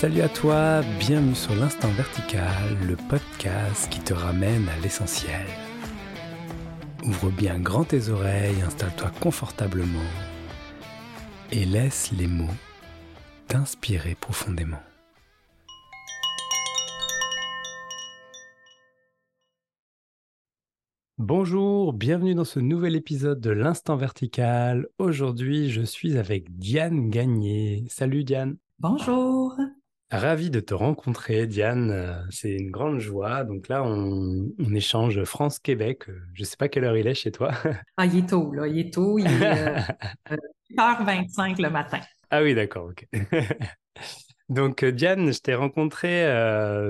Salut à toi, bienvenue sur l'Instant Vertical, le podcast qui te ramène à l'essentiel. Ouvre bien grand tes oreilles, installe-toi confortablement et laisse les mots t'inspirer profondément. Bonjour, bienvenue dans ce nouvel épisode de l'Instant Vertical. Aujourd'hui, je suis avec Diane Gagné. Salut Diane. Bonjour. Ravi de te rencontrer, Diane. Euh, c'est une grande joie. Donc là, on, échange France-Québec. Euh, je ne sais pas quelle heure il est chez toi. Ah, il est tôt, là. Il est tôt. Il est 8h25 euh, le matin. Ah oui, d'accord. OK. Donc, Diane, je t'ai rencontré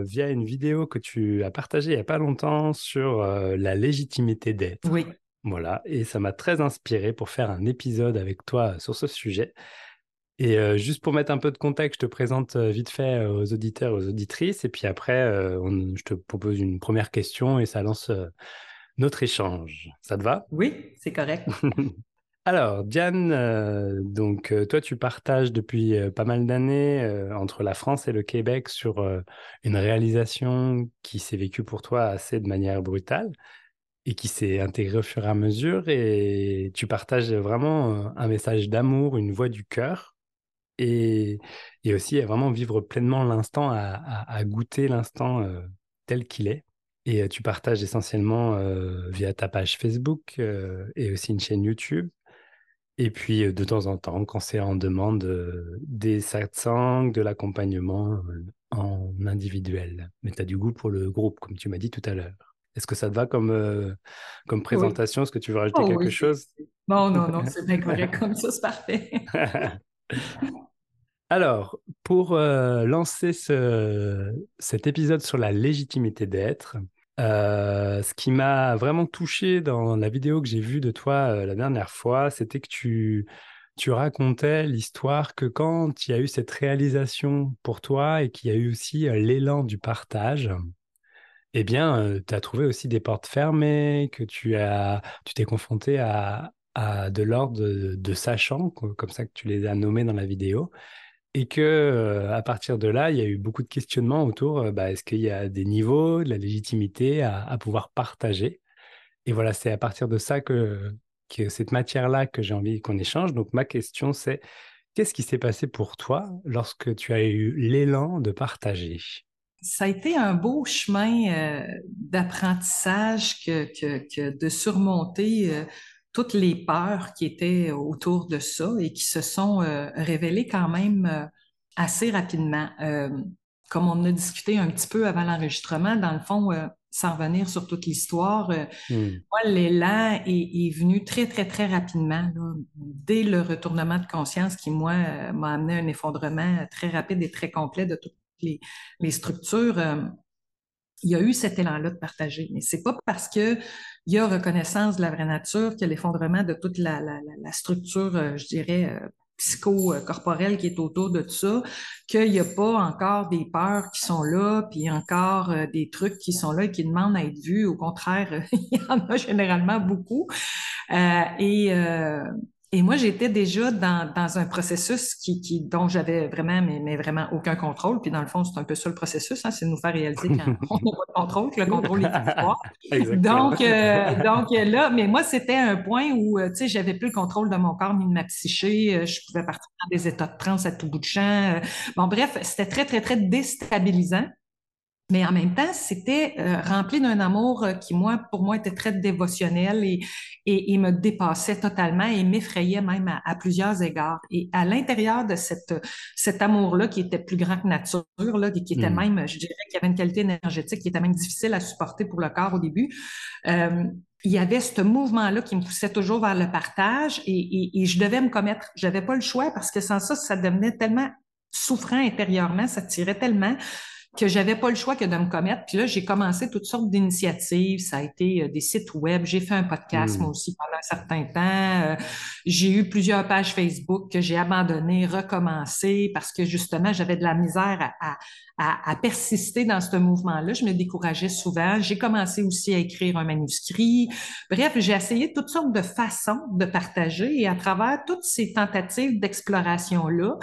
via une vidéo que tu as partagée il n'y a pas longtemps sur la légitimité d'être. Oui. Voilà. Et ça m'a très inspiré pour faire un épisode avec toi sur ce sujet. Et euh, juste pour mettre un peu de contexte, je te présente euh, vite fait euh, aux auditeurs, aux auditrices, et puis après, je te propose une première question et ça lance notre échange. Ça te va? Oui, c'est correct. Alors, Diane, donc toi, tu partages depuis pas mal d'années entre la France et le Québec sur une réalisation qui s'est vécue pour toi assez de manière brutale et qui s'est intégrée au fur et à mesure. Et tu partages vraiment un message d'amour, une voix du cœur et, et aussi à vraiment vivre pleinement l'instant, à, goûter l'instant euh, tel qu'il est. Et euh, tu partages essentiellement euh, via ta page Facebook et aussi une chaîne YouTube. Et puis de temps en temps, quand c'est en demande, des satsangs, de l'accompagnement en individuel. Mais tu as du goût pour le groupe, comme tu m'as dit tout à l'heure. Est-ce que ça te va comme, comme présentation? Est-ce que tu veux rajouter oh quelque chose? Non, non, non, c'est bien correct comme ça, c'est parfait. Alors, pour euh, lancer cet épisode sur la légitimité d'être, euh, ce qui m'a vraiment touché dans la vidéo que j'ai vue de toi euh, la dernière fois, c'était que tu, racontais l'histoire que quand il y a eu cette réalisation pour toi et qu'il y a eu aussi l'élan du partage, eh bien, tu as trouvé aussi des portes fermées, que tu as, tu t'es confronté à, de l'ordre de, de sachant, comme ça que tu les as nommés dans la vidéo, et que euh, à partir de là, il y a eu beaucoup de questionnements autour. Euh, bah, est-ce qu'il y a des niveaux, de la légitimité à, pouvoir partager? Et voilà, c'est à partir de ça que, cette matière-là que j'ai envie qu'on échange. Donc ma question, c'est qu'est-ce qui s'est passé pour toi lorsque tu as eu l'élan de partager? Ça a été un beau chemin euh, d'apprentissage que, de surmonter toutes les peurs qui étaient autour de ça et qui se sont euh, révélées quand même euh, assez rapidement. Euh, comme on a discuté un petit peu avant l'enregistrement, dans le fond, sans revenir sur toute l'histoire, hmm. moi, l'élan est, venu très, très, très rapidement, dès le retournement de conscience qui, moi, m'a amené un effondrement très rapide et très complet de toutes les, les structures il y a eu cet élan-là de partager. Mais c'est pas parce que il y a reconnaissance de la vraie nature que l'effondrement de toute la, la, la structure, euh, je dirais, euh, psycho-corporelle qui est autour de tout ça, qu'il n'y a pas encore des peurs qui sont là, puis encore euh, des trucs qui sont là et qui demandent à être vus. Au contraire, il y en a généralement beaucoup. et et moi, j'étais déjà dans, dans un processus qui, qui dont j'avais vraiment, mais, mais, vraiment aucun contrôle. Puis dans le fond, c'est un peu ça le processus, hein, c'est de nous faire réaliser qu'on n'a pas de contrôle, que le contrôle est froid. donc, euh, donc là, mais moi, c'était un point où, euh, tu sais, j'avais plus le contrôle de mon corps ni de ma psyché. Euh, je pouvais partir dans des états de transe à tout bout de champ. Bon, bref, c'était très, très, très déstabilisant. Mais en même temps, c'était euh, rempli d'un amour euh, qui, moi, pour moi, était très dévotionnel et, et, me dépassait totalement et m'effrayait même à, plusieurs égards. Et à l'intérieur de cette, cet amour-là, qui était plus grand que nature, là, qui était mmh. même, je dirais, qui avait une qualité énergétique qui était même difficile à supporter pour le corps au début, euh, il y avait ce mouvement-là qui me poussait toujours vers le partage et, et, et je devais me commettre. J'avais pas le choix parce que sans ça, ça devenait tellement souffrant intérieurement, ça tirait tellement que j'avais pas le choix que de me commettre. Puis là, j'ai commencé toutes sortes d'initiatives. Ça a été euh, des sites web. J'ai fait un podcast, mmh. moi aussi, pendant un certain temps. Euh, j'ai eu plusieurs pages Facebook que j'ai abandonnées, recommencées parce que justement, j'avais de la misère à, à, à, persister dans ce mouvement-là. Je me décourageais souvent. J'ai commencé aussi à écrire un manuscrit. Bref, j'ai essayé toutes sortes de façons de partager et à travers toutes ces tentatives d'exploration-là,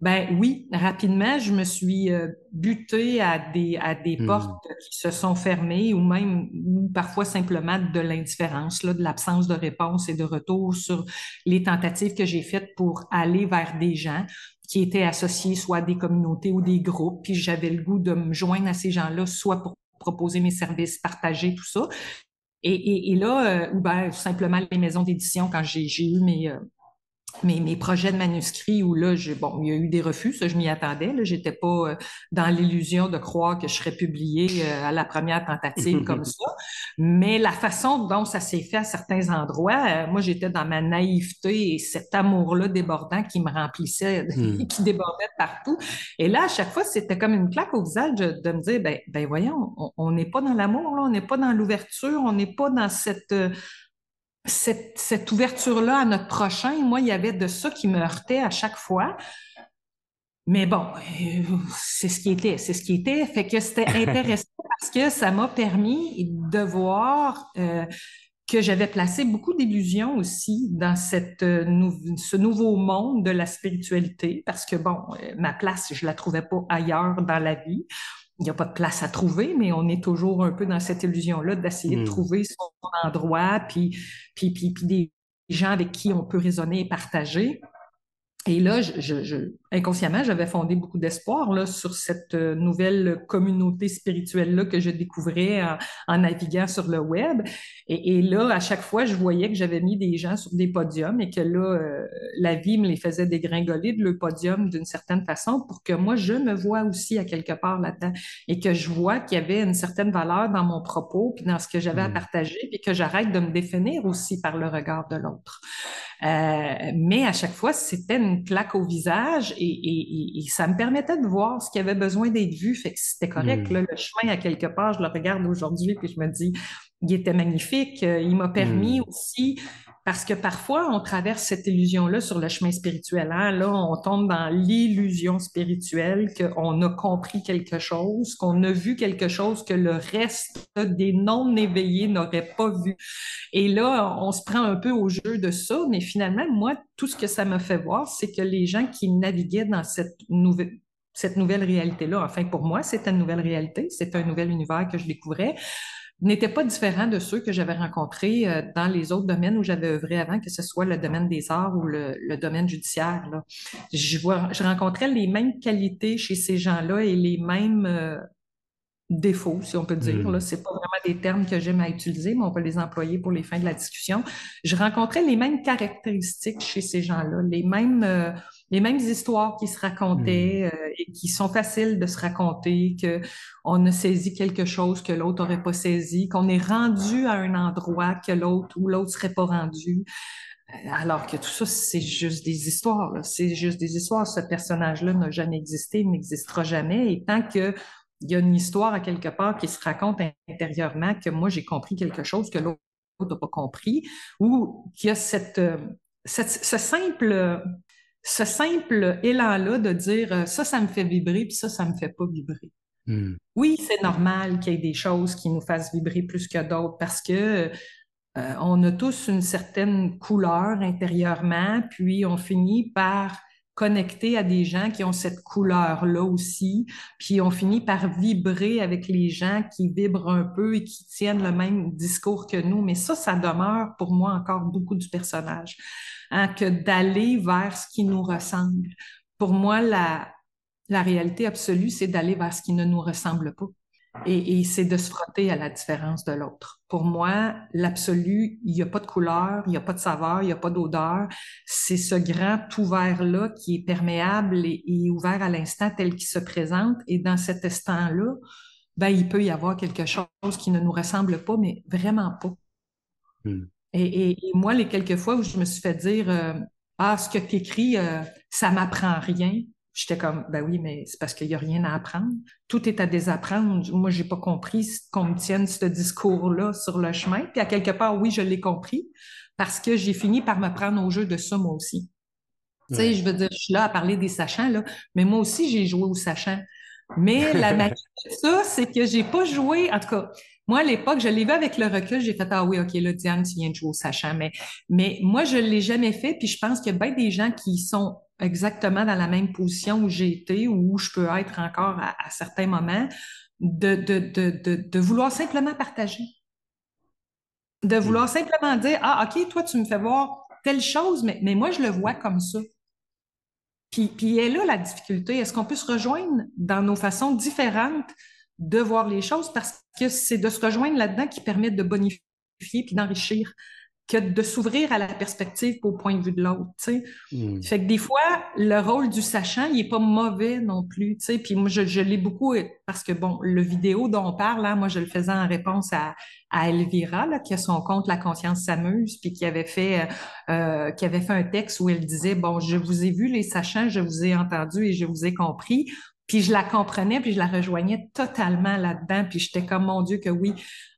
ben oui, rapidement, je me suis euh, butée à des, à des hmm. portes qui se sont fermées ou même ou parfois simplement de l'indifférence, là, de l'absence de réponse et de retour sur les tentatives que j'ai faites pour aller vers des gens qui étaient associés soit à des communautés ou des groupes, puis j'avais le goût de me joindre à ces gens-là, soit pour proposer mes services, partager tout ça. Et, et, et là, euh, ou ben, simplement les maisons d'édition, quand j'ai eu mes, euh, mes, mes, projets de manuscrits où là, bon, il y a eu des refus, ça, je m'y attendais. Là, j'étais pas euh, dans l'illusion de croire que je serais publiée euh, à la première tentative comme ça. Mais la façon dont ça s'est fait à certains endroits, euh, moi, j'étais dans ma naïveté et cet amour-là débordant qui me remplissait, hmm. qui débordait partout. Et là, à chaque fois, c'était comme une claque au visage de, me dire, ben, ben voyons, on n'est pas dans l'amour, on n'est pas dans l'ouverture, on n'est pas dans cette cette, ouverture-là à notre prochain, moi, il y avait de ça qui me heurtait à chaque fois. Mais bon, euh, c'est ce qui était, c'est ce qui était. Fait que c'était intéressant parce que ça m'a permis de voir euh, que j'avais placé beaucoup d'illusions aussi dans cette, euh, ce nouveau monde de la spiritualité parce que bon, ma place, je la trouvais pas ailleurs dans la vie il n'y a pas de place à trouver, mais on est toujours un peu dans cette illusion-là d'essayer de hmm. trouver son endroit, puis, puis, puis, puis des gens avec qui on peut raisonner et partager. Et là, je, je, inconsciemment, j'avais fondé beaucoup d'espoir là sur cette euh, nouvelle communauté spirituelle là que je découvrais en, naviguant sur le web. Et, et, là, à chaque fois, je voyais que j'avais mis des gens sur des podiums et que là, euh, la vie me les faisait dégringoler de le podium d'une certaine façon pour que moi, je me vois aussi à quelque part là-dedans et que je vois qu'il y avait une certaine valeur dans mon propos puis dans ce que j'avais à mmh. partager puis que j'arrête de me définir aussi par le regard de l'autre. Euh, mais à chaque fois, c'était une claque au visage et, et, et, ça me permettait de voir ce qui avait besoin d'être vu. Fait que c'était correct. Hmm. Là, le chemin, à quelque part, je le regarde aujourd'hui puis je me dis, il était magnifique. Euh, il m'a permis hmm. aussi parce que parfois, on traverse cette illusion-là sur le chemin spirituel. Hein? Là, on tombe dans l'illusion spirituelle qu'on a compris quelque chose, qu'on a vu quelque chose que le reste des non-éveillés n'auraient pas vu. Et là, on se prend un peu au jeu de ça, mais finalement, moi, tout ce que ça m'a fait voir, c'est que les gens qui naviguaient dans cette nouvelle cette nouvelle réalité-là. Enfin, pour moi, c'était une nouvelle réalité, c'était un nouvel univers que je découvrais n'étaient pas différents de ceux que j'avais rencontrés euh, dans les autres domaines où j'avais œuvré avant, que ce soit le domaine des arts ou le, domaine judiciaire. Là. Je, vois, je rencontrais les mêmes qualités chez ces gens-là et les mêmes euh, défauts, si on peut dire. Là, hmm. c'est pas vraiment des termes que j'aime à utiliser, mais on peut les employer pour les fins de la discussion. Je rencontrais les mêmes caractéristiques chez ces gens-là, les mêmes euh, les mêmes histoires qui se racontaient hmm. euh, et qui sont faciles de se raconter, que on a saisi quelque chose que l'autre n'aurait pas saisi, qu'on est rendu à un endroit que l'autre ou l'autre serait pas rendu. Euh, alors que tout ça, c'est juste des histoires. C'est juste des histoires. Ce personnage-là n'a jamais existé, n'existera jamais. Et tant que il y a une histoire à quelque part qui se raconte intérieurement, que moi j'ai compris quelque chose que l'autre n'a pas compris, ou qu'il y a cette, euh, cette, ce simple ce simple élan-là de dire euh, ça, ça me fait vibrer, puis ça, ça me fait pas vibrer. Hmm. Oui, c'est normal qu'il y ait des choses qui nous fassent vibrer plus que d'autres parce que euh, on a tous une certaine couleur intérieurement, puis on finit par connecter à des gens qui ont cette couleur-là aussi, puis on finit par vibrer avec les gens qui vibrent un peu et qui tiennent le même discours que nous. Mais ça, ça demeure pour moi encore beaucoup du personnage. Hein, que d'aller vers ce qui nous ressemble. Pour moi, la, la réalité absolue, c'est d'aller vers ce qui ne nous ressemble pas. Et, et c'est de se frotter à la différence de l'autre. Pour moi, l'absolu, il n'y a pas de couleur, il n'y a pas de saveur, il n'y a pas d'odeur. C'est ce grand ouvert-là qui est perméable et, et ouvert à l'instant tel qu'il se présente. Et dans cet instant-là, ben, il peut y avoir quelque chose qui ne nous ressemble pas, mais vraiment pas. Hmm. Et, moi, les quelques fois où je me suis fait dire euh, Ah, ce que tu écris, euh, ça m'apprend rien, J'étais comme, ben oui, mais c'est parce qu'il n'y a rien à apprendre. Tout est à désapprendre. Moi, j'ai pas compris qu'on me tienne ce discours-là sur le chemin. Puis à quelque part, oui, je l'ai compris parce que j'ai fini par me prendre au jeu de ça, moi aussi. Tu sais, je veux dire, je suis là à parler des sachants, là, mais moi aussi, j'ai joué aux sachants. Mais la magie de ça, c'est que j'ai pas joué, en tout cas, moi, à l'époque, je l'ai vu avec le recul, j'ai fait, ah oui, OK, là, Diane, tu viens de jouer au sachant. Mais, mais moi, je l'ai jamais fait, puis je pense qu'il y a bien des gens qui sont exactement dans la même position où j'ai été, ou où je peux être encore à, certains moments, de, de, de, de, vouloir simplement partager. De vouloir simplement dire, ah, OK, toi, tu me fais voir telle chose, mais, mais moi, je le vois comme ça. Puis, puis est là la difficulté. Est-ce qu'on peut se rejoindre dans nos façons différentes de voir les choses parce que c'est de se rejoindre là-dedans qui permet de bonifier puis d'enrichir que de s'ouvrir à la perspective au point de vue de l'autre. Hmm. Fait que des fois, le rôle du sachant, il est pas mauvais non plus, tu sais. Puis moi, je, je l'ai beaucoup parce que, bon, le vidéo dont on parle, là, moi, je le faisais en réponse à, à Elvira, là, qui a son compte La conscience s'amuse, puis qui avait fait, euh, euh, qui avait fait un texte où elle disait, bon, je vous ai vu les sachants, je vous ai entendu et je vous ai compris. Puis je la comprenais, puis je la rejoignais totalement là-dedans. Puis j'étais comme, mon Dieu, que oui.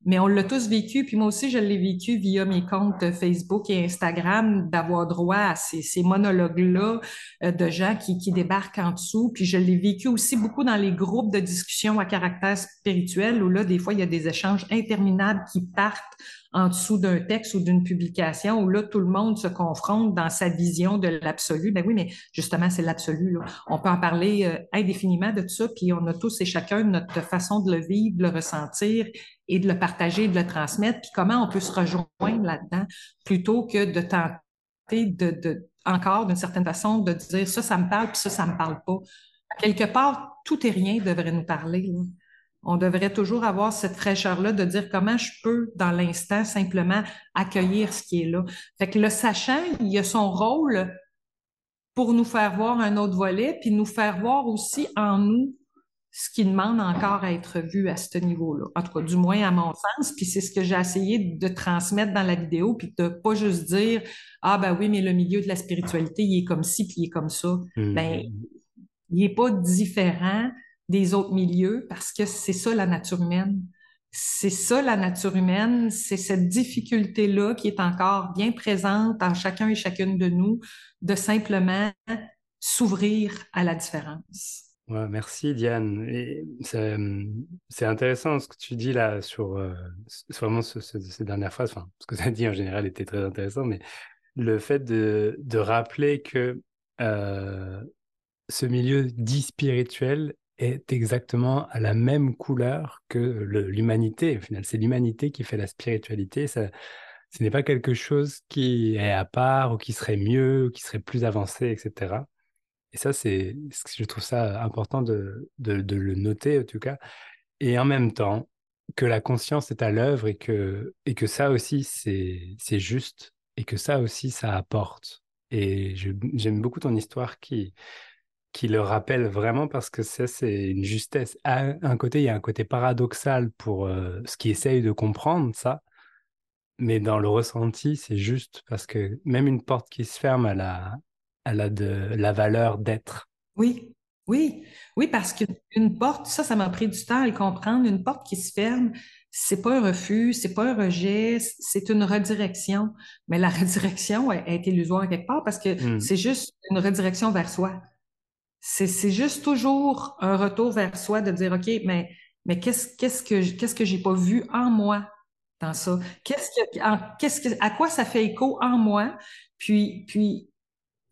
Mais on l'a tous vécu. Puis moi aussi, je l'ai vécu via mes comptes Facebook et Instagram, d'avoir droit à ces, monologues-là euh, de gens qui, qui débarquent en dessous. Puis je l'ai vécu aussi beaucoup dans les groupes de discussion à caractère spirituel, où là, des fois, il y a des échanges interminables qui partent en dessous d'un texte ou d'une publication où là, tout le monde se confronte dans sa vision de l'absolu. Ben oui, mais justement, c'est l'absolu. On peut en parler euh, indéfiniment de tout ça, puis on a tous et chacun notre façon de le vivre, de le ressentir et de le partager, de le transmettre, puis comment on peut se rejoindre là-dedans plutôt que de tenter de, de encore d'une certaine façon de dire ça, ça me parle, puis ça, ça me parle pas. Quelque part, tout et rien devrait nous parler. Là on devrait toujours avoir cette fraîcheur-là de dire comment je peux, dans l'instant, simplement accueillir ce qui est là. Fait que le sachant, il a son rôle pour nous faire voir un autre volet, puis nous faire voir aussi en nous ce qui demande encore à être vu à ce niveau-là. En tout cas, du moins à mon sens, puis c'est ce que j'ai essayé de transmettre dans la vidéo, puis de pas juste dire « Ah ben oui, mais le milieu de la spiritualité, il est comme ci, puis il est comme ça. Mmh. Ben, il est pas différent des autres milieux parce que c'est ça la nature humaine. C'est ça la nature humaine, c'est cette difficulté-là qui est encore bien présente en chacun et chacune de nous de simplement s'ouvrir à la différence. Merci Diane. C'est intéressant ce que tu dis là sur euh, vraiment ces dernières phrases. Enfin, ce que tu as dit en général était très intéressant, mais le fait de, de rappeler que euh, ce milieu dit spirituel est exactement à la même couleur que l'humanité. Au final, c'est l'humanité qui fait la spiritualité. Ça, ce n'est pas quelque chose qui est à part ou qui serait mieux ou qui serait plus avancé, etc. Et ça, c'est, je trouve ça important de, de, le noter, en tout cas. Et en même temps, que la conscience est à l'œuvre et que, et que ça aussi, c'est juste et que ça aussi, ça apporte. Et j'aime beaucoup ton histoire qui, qui le rappelle vraiment parce que ça, c'est une justesse. À un côté, il y a un côté paradoxal pour euh, ce qui essaye de comprendre ça, mais dans le ressenti, c'est juste parce que même une porte qui se ferme, elle a, elle a de la valeur d'être. Oui, oui, oui, parce qu'une porte, ça, ça m'a pris du temps à le comprendre. Une porte qui se ferme, c'est pas un refus, c'est pas un rejet, c'est une redirection. Mais la redirection est illusoire quelque part parce que hmm. c'est juste une redirection vers soi c'est juste toujours un retour vers soi de dire, OK, mais, mais qu'est-ce qu'est-ce que qu'est-ce que j'ai pas vu en moi dans ça? Qu'est-ce que, qu'est-ce que, à quoi ça fait écho en moi? Puis, puis,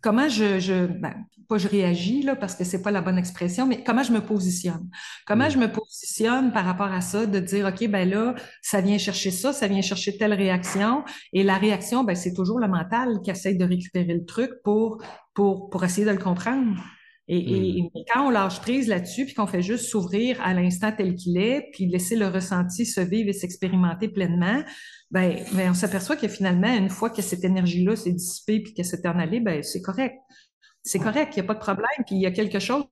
comment je, je ben, pas je réagis, là, parce que c'est pas la bonne expression, mais comment je me positionne? Comment je me positionne par rapport à ça, de dire, OK, ben là, ça vient chercher ça, ça vient chercher telle réaction. Et la réaction, ben, c'est toujours le mental qui essaie de récupérer le truc pour, pour, pour essayer de le comprendre. Et, hmm. quand on lâche prise là-dessus, puis qu'on fait juste s'ouvrir à l'instant tel qu'il est, puis laisser le ressenti se vivre et s'expérimenter pleinement, ben, ben on s'aperçoit que finalement, une fois que cette énergie-là s'est dissipée puis qu'elle s'est en allée, ben c'est correct. C'est correct, il n'y a pas de problème, puis il y a quelque chose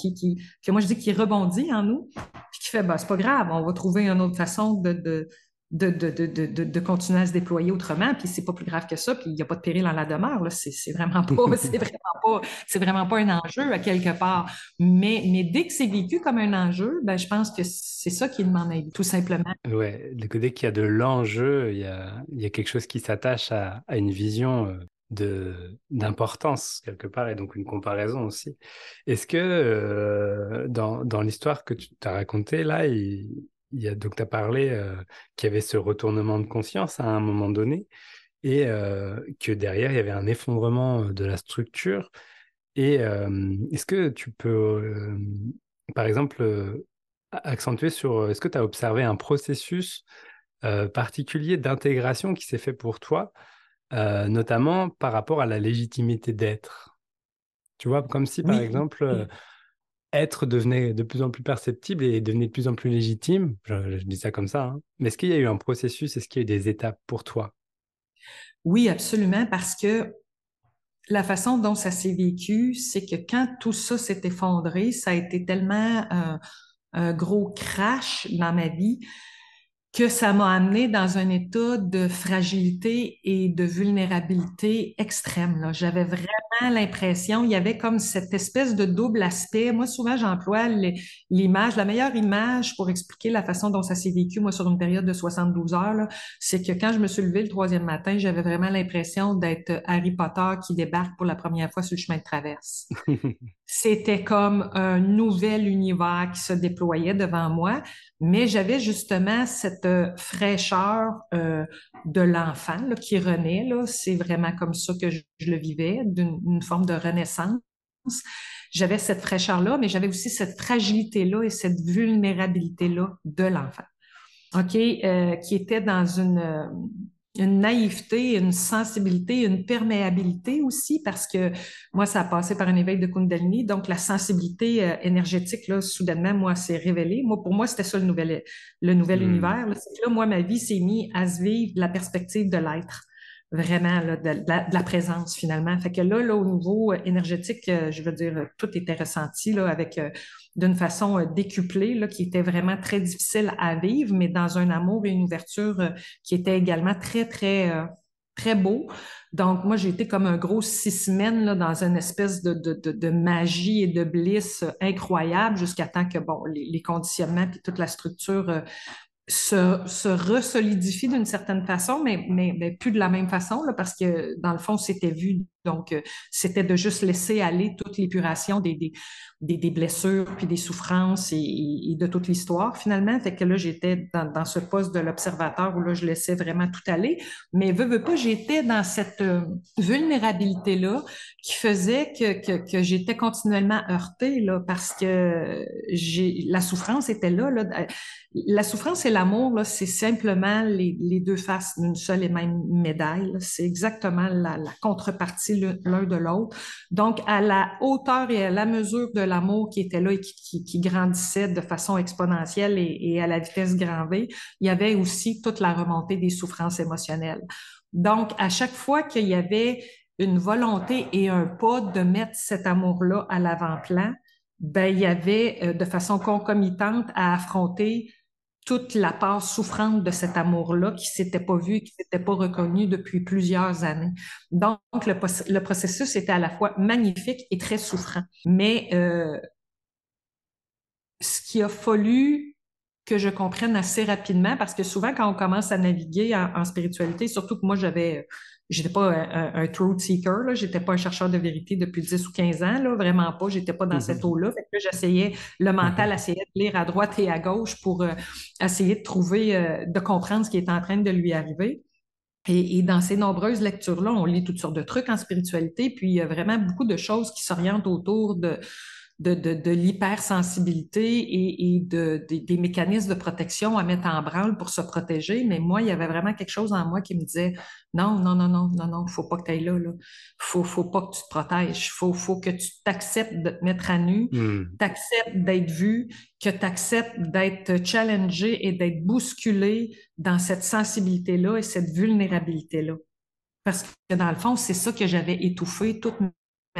qui, qui, que moi je dis qui rebondit en nous, puis qui fait, ben c'est pas grave, on va trouver une autre façon de, de, de, de, de, de, continuer à se déployer autrement. Puis c'est pas plus grave que ça. Puis il n'y a pas de péril en la demeure. C'est vraiment pas, vraiment pas, vraiment pas un enjeu à quelque part. Mais, mais dès que c'est vécu comme un enjeu, ben, je pense que c'est ça qui demande à tout simplement. Ouais, dès qu'il y a de l'enjeu, il y a, il y a quelque chose qui s'attache à, à, une vision euh, d'importance quelque part et donc une comparaison aussi. Est-ce que euh, dans, dans l'histoire que tu t'as racontée là, il, il y a, donc tu as parlé euh, qu'il y avait ce retournement de conscience à un moment donné et euh, que derrière, il y avait un effondrement euh, de la structure. Et est-ce que tu peux, par exemple, accentuer sur, est-ce que tu as observé un processus particulier d'intégration qui s'est fait pour toi, notamment par rapport à la légitimité d'être? Tu vois, comme si, par exemple, être devenait de plus en plus perceptible et devenait de plus en plus légitime. Je, dis ça comme ça. Hein. Mais est-ce qu'il y a eu un processus Est-ce qu'il y a eu des étapes pour toi? Oui, absolument, parce que la façon dont ça s'est vécu, c'est que quand tout ça s'est effondré, ça a été tellement un gros crash dans ma vie que ça m'a amené dans un état de fragilité et de vulnérabilité extrême. J'avais vraiment l'impression, il y avait comme cette espèce de double aspect. Moi, souvent, j'emploie l'image, la meilleure image pour expliquer la façon dont ça s'est vécu, moi, sur une période de 72 heures, c'est que quand je me suis levée le troisième matin, j'avais vraiment l'impression d'être Harry Potter qui débarque pour la première fois sur le chemin de traverse. C'était comme un nouvel univers qui se déployait devant moi, mais j'avais justement cette euh, fraîcheur euh, de l'enfant qui renaît. C'est vraiment comme ça que je, le vivais, d'une forme de renaissance. J'avais cette fraîcheur-là, mais j'avais aussi cette fragilité-là et cette vulnérabilité-là de l'enfant. OK, euh, qui était dans une une naïveté, une sensibilité, une perméabilité aussi, parce que moi, ça a passé par un éveil de Kundalini, donc la sensibilité euh, énergétique, là, soudainement, moi, s'est révélée. Moi, pour moi, c'était ça le nouvel, le nouvel hmm. univers. Là. là, moi, ma vie s'est mise à se vivre de la perspective de l'être vraiment là, de, la, présence finalement. Fait que là, là au niveau euh, énergétique, euh, je veux dire, tout était ressenti là, avec d'une façon euh, décuplée, là, qui était vraiment très difficile à vivre, mais dans un amour et une ouverture euh, qui était également très, très, euh, très beau. Donc, moi, j'ai été comme un gros six semaines là, dans une espèce de, de, de, magie et de bliss incroyable jusqu'à temps que, bon, les, conditionnements et toute la structure se, se resolidifie d'une certaine façon, mais, mais, mais, plus de la même façon, là, parce que dans le fond, c'était vu donc, euh, c'était de juste laisser aller toute l'épuration des, blessures, puis des souffrances et, de toute l'histoire, finalement. Fait que là, j'étais dans, ce poste de l'observateur où là, je laissais vraiment tout aller. Mais veux, veux pas, j'étais dans cette euh, vulnérabilité-là qui faisait que, j'étais continuellement heurtée, là, parce que la souffrance était là. La souffrance et l'amour, c'est simplement les, deux faces d'une seule et même médaille. C'est exactement la contrepartie l'un de l'autre. Donc, à la hauteur et à la mesure de l'amour qui était là et qui, grandissait de façon exponentielle et, à la vitesse grand V, il y avait aussi toute la remontée des souffrances émotionnelles. Donc, à chaque fois qu'il y avait une volonté et un pas de mettre cet amour-là à l'avant-plan, ben, il y avait euh, de façon concomitante à affronter toute la part souffrante de cet amour-là qui s'était pas vu, qui s'était pas reconnu depuis plusieurs années. Donc, le, processus était à la fois magnifique et très souffrant. Mais euh, ce qui a fallu que je comprenne assez rapidement, parce que souvent, quand on commence à naviguer en, en spiritualité, surtout que moi, j'avais j'étais pas un, un, truth seeker, là, j'étais pas un chercheur de vérité depuis 10 ou 15 ans, là, vraiment pas, j'étais pas dans mm-hmm. cette eau-là. Fait que j'essayais, le mental mm-hmm. essayait de lire à droite et à gauche pour euh, essayer de trouver, euh, de comprendre ce qui est en train de lui arriver. Et, et dans ces nombreuses lectures-là, on lit toutes sortes de trucs en spiritualité, puis il y a vraiment beaucoup de choses qui s'orientent autour de de, de, de l'hypersensibilité et, et de, des mécanismes de protection à mettre en branle pour se protéger. Mais moi, il y avait vraiment quelque chose en moi qui me disait non, non, non, non, non, non, faut pas que tu ailles là, là. Faut, faut pas que tu te protèges. Faut, faut que tu t'acceptes de te mettre à nu, hmm. t'acceptes d'être vu, que tu acceptes d'être challengé et d'être bousculé dans cette sensibilité-là et cette vulnérabilité-là. Parce que dans le fond, c'est ça que j'avais étouffé toute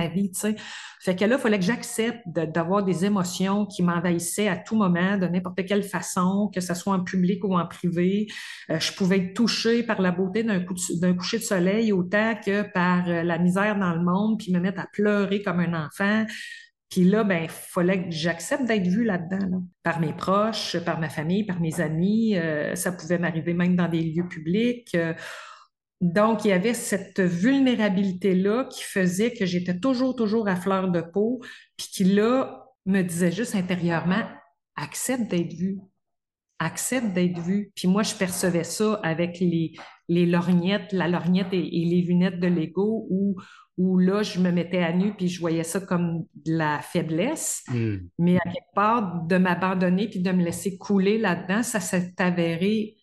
vie, tu sais. Fait que là, il fallait que j'accepte d'avoir des émotions qui m'envahissaient à tout moment, de n'importe quelle façon, que ce soit en public ou en privé. Euh, je pouvais être touchée par la beauté d'un coucher de soleil autant que par euh, la misère dans le monde, puis me mettre à pleurer comme un enfant. Puis là, ben, il fallait que j'accepte d'être vue là-dedans, par mes proches, par ma famille, par mes amis. Euh, ça pouvait m'arriver même dans des lieux publics. Donc, il y avait cette vulnérabilité-là qui faisait que j'étais toujours, toujours à fleur de peau, puis qui, là, me disait juste intérieurement, accepte d'être vu, accepte d'être vu. Puis moi, je percevais ça avec les, les lorgnettes, la lorgnette et, les lunettes de l'ego, où, où là, je me mettais à nu, puis je voyais ça comme de la faiblesse. Hmm. Mais à quelque part, de m'abandonner puis de me laisser couler là-dedans, ça s'est avéré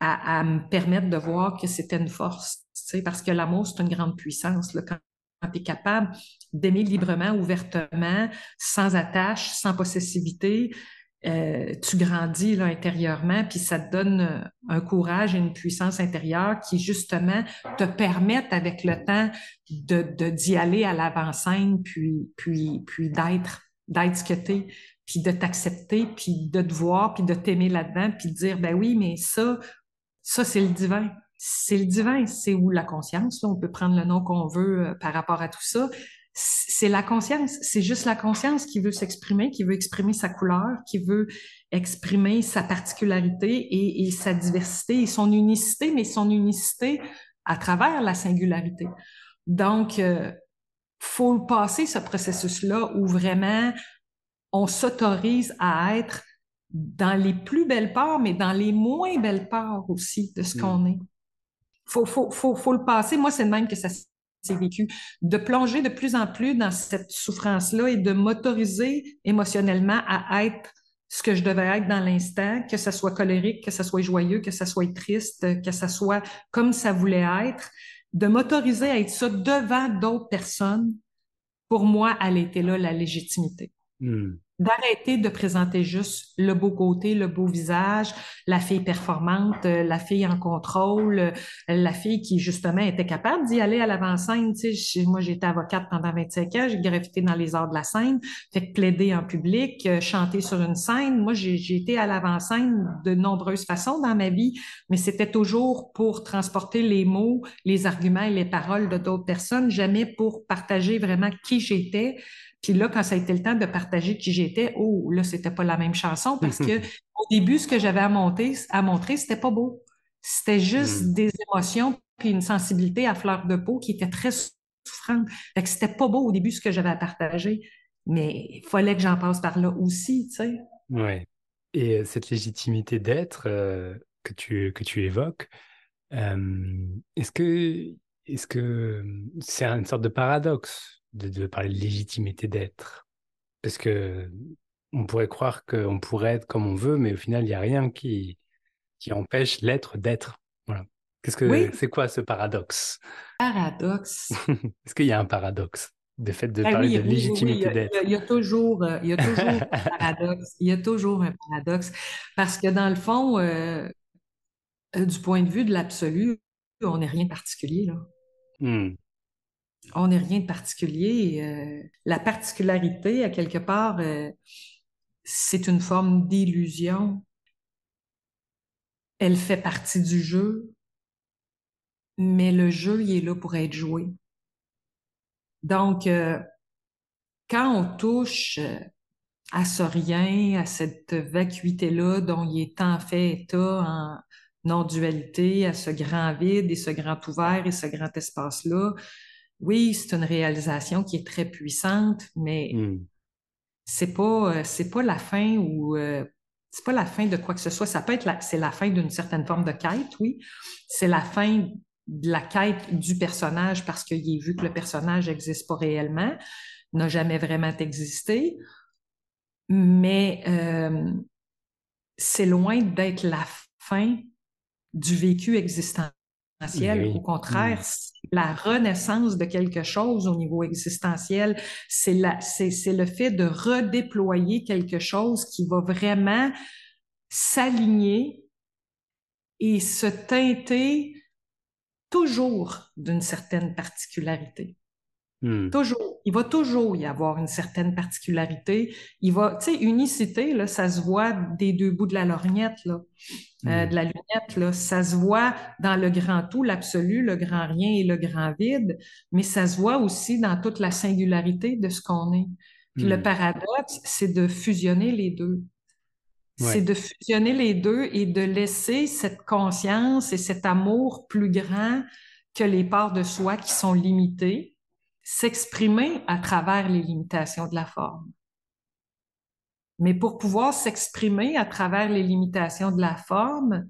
à, me permettre de voir que c'était une force, parce que l'amour, c'est une grande puissance. Là, quand, tu es capable d'aimer librement, ouvertement, sans attache, sans possessivité, euh, tu grandis là, intérieurement, puis ça te donne un courage et une puissance intérieure qui, justement, te permettent avec le temps de, d'y aller à l'avant-scène, puis, puis, puis d'être, d'être ce que tu es, puis de t'accepter, puis de te voir, puis de t'aimer là-dedans, puis de dire, ben oui, mais ça, ça, c'est le divin. C'est le divin, c'est où la conscience, on peut prendre le nom qu'on veut euh, par rapport à tout ça. C'est la conscience, c'est juste la conscience qui veut s'exprimer, qui veut exprimer sa couleur, qui veut exprimer sa particularité et, sa diversité et son unicité, mais son unicité à travers la singularité. Donc, euh, faut passer ce processus-là où vraiment on s'autorise à être dans les plus belles parts, mais dans les moins belles parts aussi de ce qu'on mm. est. Faut, faut, faut, faut le passer. Moi, c'est de même que ça s'est vécu. De plonger de plus en plus dans cette souffrance-là et de m'autoriser émotionnellement à être ce que je devais être dans l'instant, que ça soit colérique, que ça soit joyeux, que ça soit triste, que ça soit comme ça voulait être, de m'autoriser à être ça devant d'autres personnes, pour moi, elle était là la légitimité. Mm d'arrêter de présenter juste le beau côté, le beau visage, la fille performante, euh, la fille en contrôle, euh, la fille qui justement était capable d'y aller à l'avant-scène. Moi, j'étais avocate pendant 25 ans, j'ai graffité dans les arts de la scène, fait plaider en public, euh, chanter sur une scène. Moi, j'ai été à l'avant-scène de nombreuses façons dans ma vie, mais c'était toujours pour transporter les mots, les arguments et les paroles de d'autres personnes, jamais pour partager vraiment qui j'étais. Puis là, quand ça a été le temps de partager qui j'étais, oh, là, c'était pas la même chanson parce que au début, ce que j'avais à, monter, à montrer, c'était pas beau. C'était juste hmm. des émotions puis une sensibilité à fleur de peau qui était très souffrante. Fait que c'était pas beau au début ce que j'avais à partager. Mais il fallait que j'en passe par là aussi, tu sais. Ouais. Et euh, cette légitimité d'être euh, que, tu, que tu évoques, euh, est-ce que est-ce que c'est une sorte de paradoxe de, parler de légitimité d'être. Parce que on pourrait croire qu'on pourrait être comme on veut, mais au final, il n'y a rien qui, qui empêche l'être d'être. Voilà. Qu'est-ce que c'est quoi ce paradoxe? Paradoxe. Est-ce qu'il y a un paradoxe? De fait de ben parler de légitimité d'être il, y a toujours, il y a toujours un paradoxe. Il y a toujours un paradoxe parce que dans le fond, euh, euh, du point de vue de l'absolu, on n'est rien de particulier là. Hmm on n'est rien de particulier. Euh, la particularité, à quelque part, euh, c'est une forme d'illusion. Elle fait partie du jeu, mais le jeu, il est là pour être joué. Donc, euh, quand on touche à ce rien, à cette vacuité-là dont il est en fait état en non-dualité, à ce grand vide et ce grand ouvert et ce grand espace-là, oui, c'est une réalisation qui est très puissante, mais hmm. c'est pas euh, c'est pas la fin ou euh, c'est pas la fin de quoi que ce soit. Ça peut être la, c'est la fin d'une certaine forme de quête, oui. C'est la fin de la quête du personnage parce qu'il est vu que le personnage n'existe pas réellement, n'a jamais vraiment existé. Mais euh, c'est loin d'être la fin du vécu existant au contraire, mm. La renaissance de quelque chose au niveau existentiel. C'est le fait de redéployer quelque chose qui va vraiment s'aligner et se teinter toujours d'une certaine particularité. Hmm. Toujours. Il va toujours y avoir une certaine particularité. Il va, tu sais, unicité, là, ça se voit des deux bouts de la lorgnette, là, euh, hmm. de la lunette, là. Ça se voit dans le grand tout, l'absolu, le grand rien et le grand vide, mais ça se voit aussi dans toute la singularité de ce qu'on est. Puis le hmm. paradoxe, c'est de fusionner les deux. C'est de fusionner les deux et de laisser cette conscience et cet amour plus grand que les parts de soi qui sont limitées s'exprimer à travers les limitations de la forme. Mais pour pouvoir s'exprimer à travers les limitations de la forme,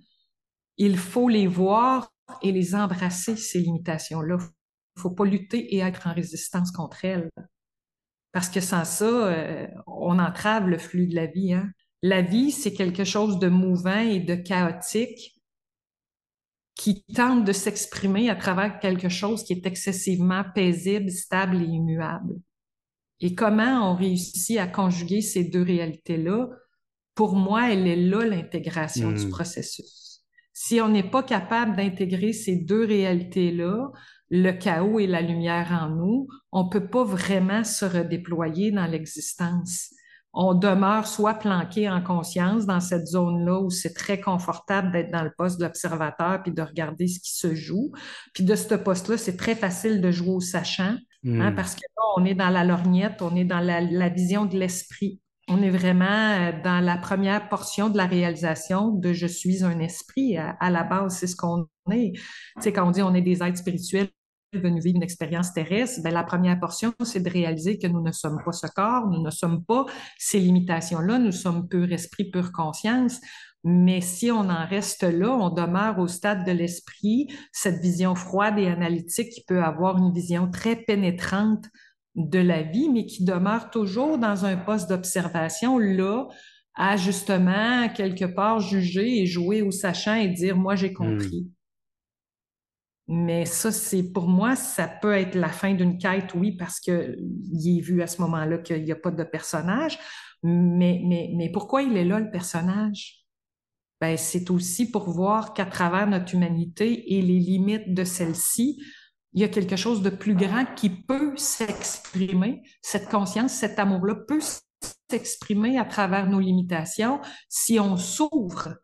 il faut les voir et les embrasser, ces limitations-là. Il ne faut pas lutter et être en résistance contre elles. Parce que sans ça, euh, on entrave le flux de la vie. Hein. La vie, c'est quelque chose de mouvant et de chaotique qui tente de s'exprimer à travers quelque chose qui est excessivement paisible, stable et immuable. Et comment on réussit à conjuguer ces deux réalités-là? Pour moi, elle est là l'intégration du hmm. processus. Si on n'est pas capable d'intégrer ces deux réalités-là, le chaos et la lumière en nous, on peut pas vraiment se redéployer dans l'existence on demeure soit planqué en conscience dans cette zone-là où c'est très confortable d'être dans le poste d'observateur puis de regarder ce qui se joue. Puis de ce poste-là, c'est très facile de jouer au sachant hein, hmm. parce que là, on est dans la lorgnette, on est dans la, vision de l'esprit. On est vraiment euh, dans la première portion de la réalisation de je suis un esprit. À, à la base, c'est ce qu'on est. Tu sais, quand on dit on est des êtres spirituels, venus vivre une expérience terrestre, ben, la première portion, c'est de réaliser que nous ne sommes pas ce corps, nous ne sommes pas ces limitations-là, nous sommes pur esprit, pure conscience. Mais si on en reste là, on demeure au stade de l'esprit, cette vision froide et analytique qui peut avoir une vision très pénétrante de la vie, mais qui demeure toujours dans un poste d'observation, là, à justement, quelque part, juger et jouer au sachant et dire, moi, j'ai hmm. compris. Mais ça, c'est pour moi, ça peut être la fin d'une quête, oui, parce qu'il est vu à ce moment-là qu'il n'y a pas de personnage. Mais, mais, mais pourquoi il est là, le personnage? Ben, c'est aussi pour voir qu'à travers notre humanité et les limites de celle-ci, il y a quelque chose de plus grand qui peut s'exprimer. Cette conscience, cet amour-là peut s'exprimer à travers nos limitations si on s'ouvre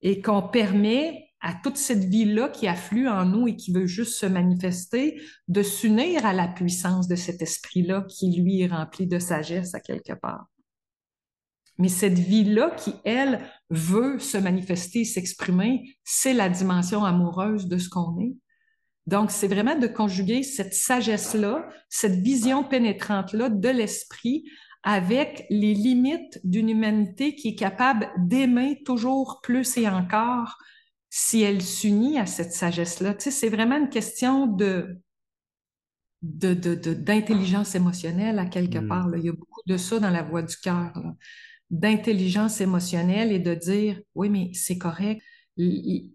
et qu'on permet à toute cette vie-là qui afflue en nous et qui veut juste se manifester, de s'unir à la puissance de cet esprit-là qui, lui, est rempli de sagesse à quelque part. Mais cette vie-là qui, elle, veut se manifester, s'exprimer, c'est la dimension amoureuse de ce qu'on est. Donc, c'est vraiment de conjuguer cette sagesse-là, cette vision pénétrante-là de l'esprit avec les limites d'une humanité qui est capable d'aimer toujours plus et encore si elle s'unit à cette sagesse-là. Tu sais, c'est vraiment une question de d'intelligence émotionnelle à quelque hmm. part. Il y a beaucoup de ça dans la voix du cœur, d'intelligence émotionnelle et de dire, oui, mais c'est correct.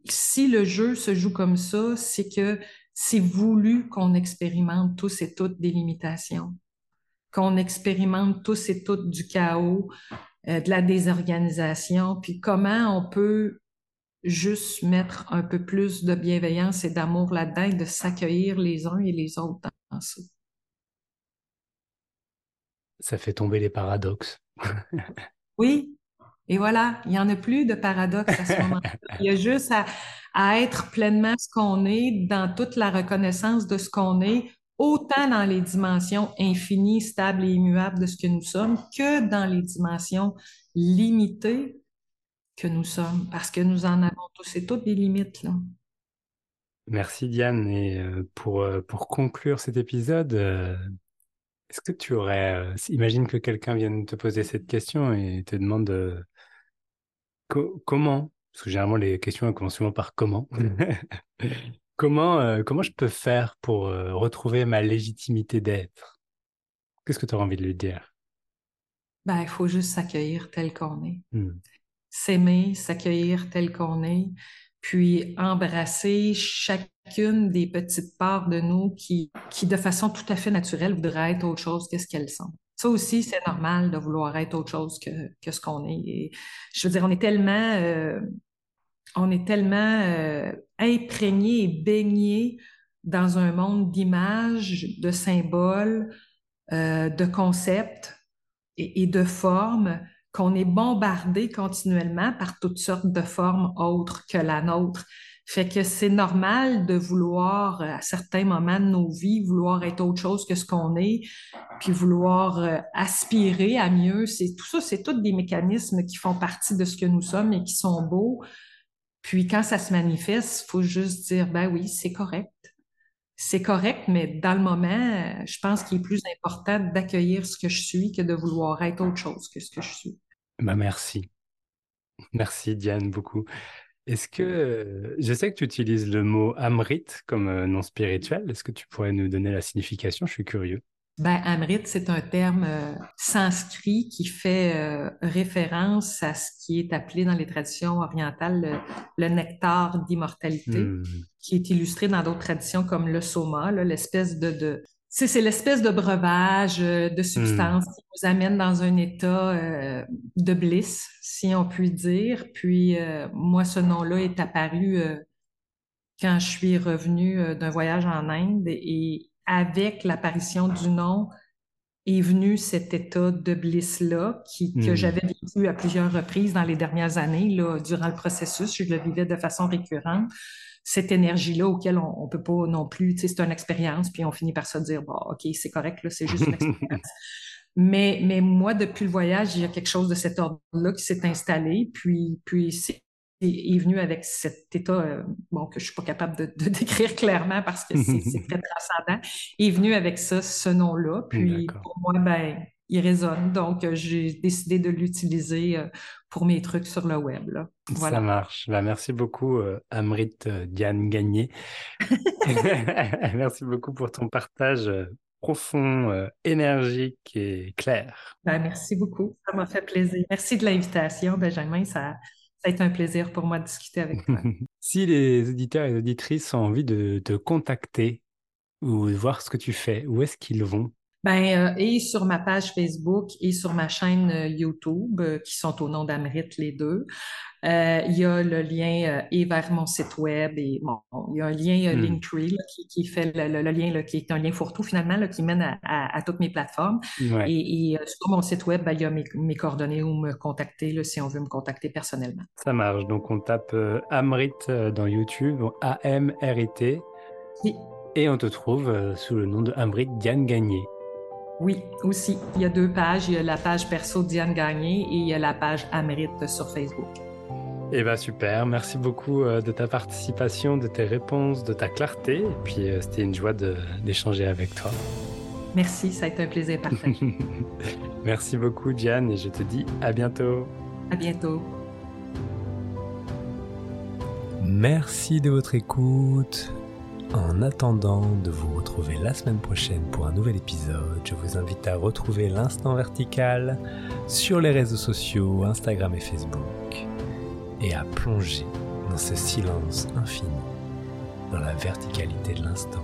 Si le jeu se joue comme ça, c'est que c'est voulu qu'on expérimente tous et toutes des limitations, qu'on expérimente tous et toutes du chaos, euh, de la désorganisation, puis comment on peut juste mettre un peu plus de bienveillance et d'amour là-dedans et de s'accueillir les uns et les autres dans ça. Ça fait tomber les paradoxes. oui, et voilà, il n'y en a plus de paradoxes à ce moment-là. Il y a juste à, à être pleinement ce qu'on est, dans toute la reconnaissance de ce qu'on est, autant dans les dimensions infinies, stables et immuables de ce que nous sommes, que dans les dimensions limitées que nous sommes, parce que nous en avons tous et toutes des limites. Là. Merci Diane. Et euh, pour, euh, pour conclure cet épisode, euh, est-ce que tu aurais, imagine que quelqu'un vienne te poser cette question et te demande comment, parce que généralement les questions commencent souvent par comment, comment, comment je peux faire pour retrouver ma légitimité d'être? Qu'est-ce que tu aurais envie de lui dire? Ben, il faut juste s'accueillir tel qu'on est. Hmm s'aimer, s'accueillir tel qu'on est, puis embrasser chacune des petites parts de nous qui, qui de façon tout à fait naturelle, voudraient être autre chose que ce qu'elles sont. Ça aussi, c'est normal de vouloir être autre chose que, que ce qu'on est. Je veux dire, on est tellement, euh, on est tellement euh, imprégné et baigné dans un monde d'images, de symboles, euh, de concepts et de formes qu'on est bombardé continuellement par toutes sortes de formes autres que la nôtre. Fait que c'est normal de vouloir, à certains moments de nos vies, vouloir être autre chose que ce qu'on est, puis vouloir euh, aspirer à mieux. C'est tout ça, c'est tous des mécanismes qui font partie de ce que nous sommes et qui sont beaux. Puis quand ça se manifeste, il faut juste dire, ben oui, c'est correct. C'est correct, mais dans le moment, je pense qu'il est plus important d'accueillir ce que je suis que de vouloir être autre chose que ce que je suis. Ben merci. Merci Diane beaucoup. Est-ce que, je sais que tu utilises le mot Amrit comme euh, nom spirituel, est-ce que tu pourrais nous donner la signification? Je suis curieux. Ben, Amrit, c'est un terme euh, sanskrit qui fait euh, référence à ce qui est appelé dans les traditions orientales le, nectar d'immortalité, hmm. qui est illustré dans d'autres traditions comme le soma, l'espèce de, de c'est l'espèce de breuvage, euh, de substance hmm. qui nous amène dans un état euh, de bliss, si on peut dire. Puis euh, moi, ce nom-là est apparu quand je suis revenue d'un voyage en Inde et avec l'apparition du nom est venu cet état de bliss-là qui, que hmm. j'avais vécu à plusieurs reprises dans les dernières années, là, durant le processus. Je le vivais de façon récurrente cette énergie-là auquel on, ne peut pas non plus, tu sais, c'est une expérience, puis on finit par se dire, bon, OK, c'est correct, là, c'est juste une expérience. mais, mais moi, depuis le voyage, il y a quelque chose de cet ordre-là qui s'est installé, puis, puis c'est est venu avec cet état, euh, bon, que je suis pas capable de, de décrire clairement parce que c'est très transcendant, est venu avec ça, ce nom-là. Puis pour moi, ben, il résonne. Donc, euh, j'ai décidé de l'utiliser euh, pour mes trucs sur le web. Voilà. Ça marche. Bah, merci beaucoup, Amrit Diane Gagné. merci beaucoup pour ton partage profond, énergique et clair. Ben, merci beaucoup. Ça m'a fait plaisir. Merci de l'invitation, Benjamin. Ça, ça a été un plaisir pour moi de discuter avec toi. si les auditeurs et les auditrices ont envie de te contacter ou de voir ce que tu fais, où est-ce qu'ils vont? Ben, euh, et sur ma page Facebook et sur ma chaîne euh, YouTube, euh, qui sont au nom d'Amrit les deux, il y a le lien et vers mon site web et bon, il y a un lien hmm. Linktree qui, fait le, lien qui est un lien fourre-tout finalement qui mène à, toutes mes plateformes. Et, sur mon site web, ben, il y a mes, coordonnées où me contacter si on veut me contacter personnellement. Ça marche. Donc on tape Amrit dans YouTube, A-M-R-I-T. Et on te trouve sous le nom de Amrit Diane Gagné. Oui, aussi. Il y a deux pages. Il y a la page perso Diane Gagné et il y a la page Amrite sur Facebook. Eh bien, super. Merci beaucoup euh, de ta participation, de tes réponses, de ta clarté. Et puis, euh, c'était une joie d'échanger avec toi. Merci, ça a été un plaisir partagé. Merci beaucoup, Diane, et je te dis à bientôt. À bientôt. Merci de votre écoute. En attendant de vous retrouver la semaine prochaine pour un nouvel épisode, je vous invite à retrouver l'instant vertical sur les réseaux sociaux, Instagram et Facebook, et à plonger dans ce silence infini, dans la verticalité de l'instant.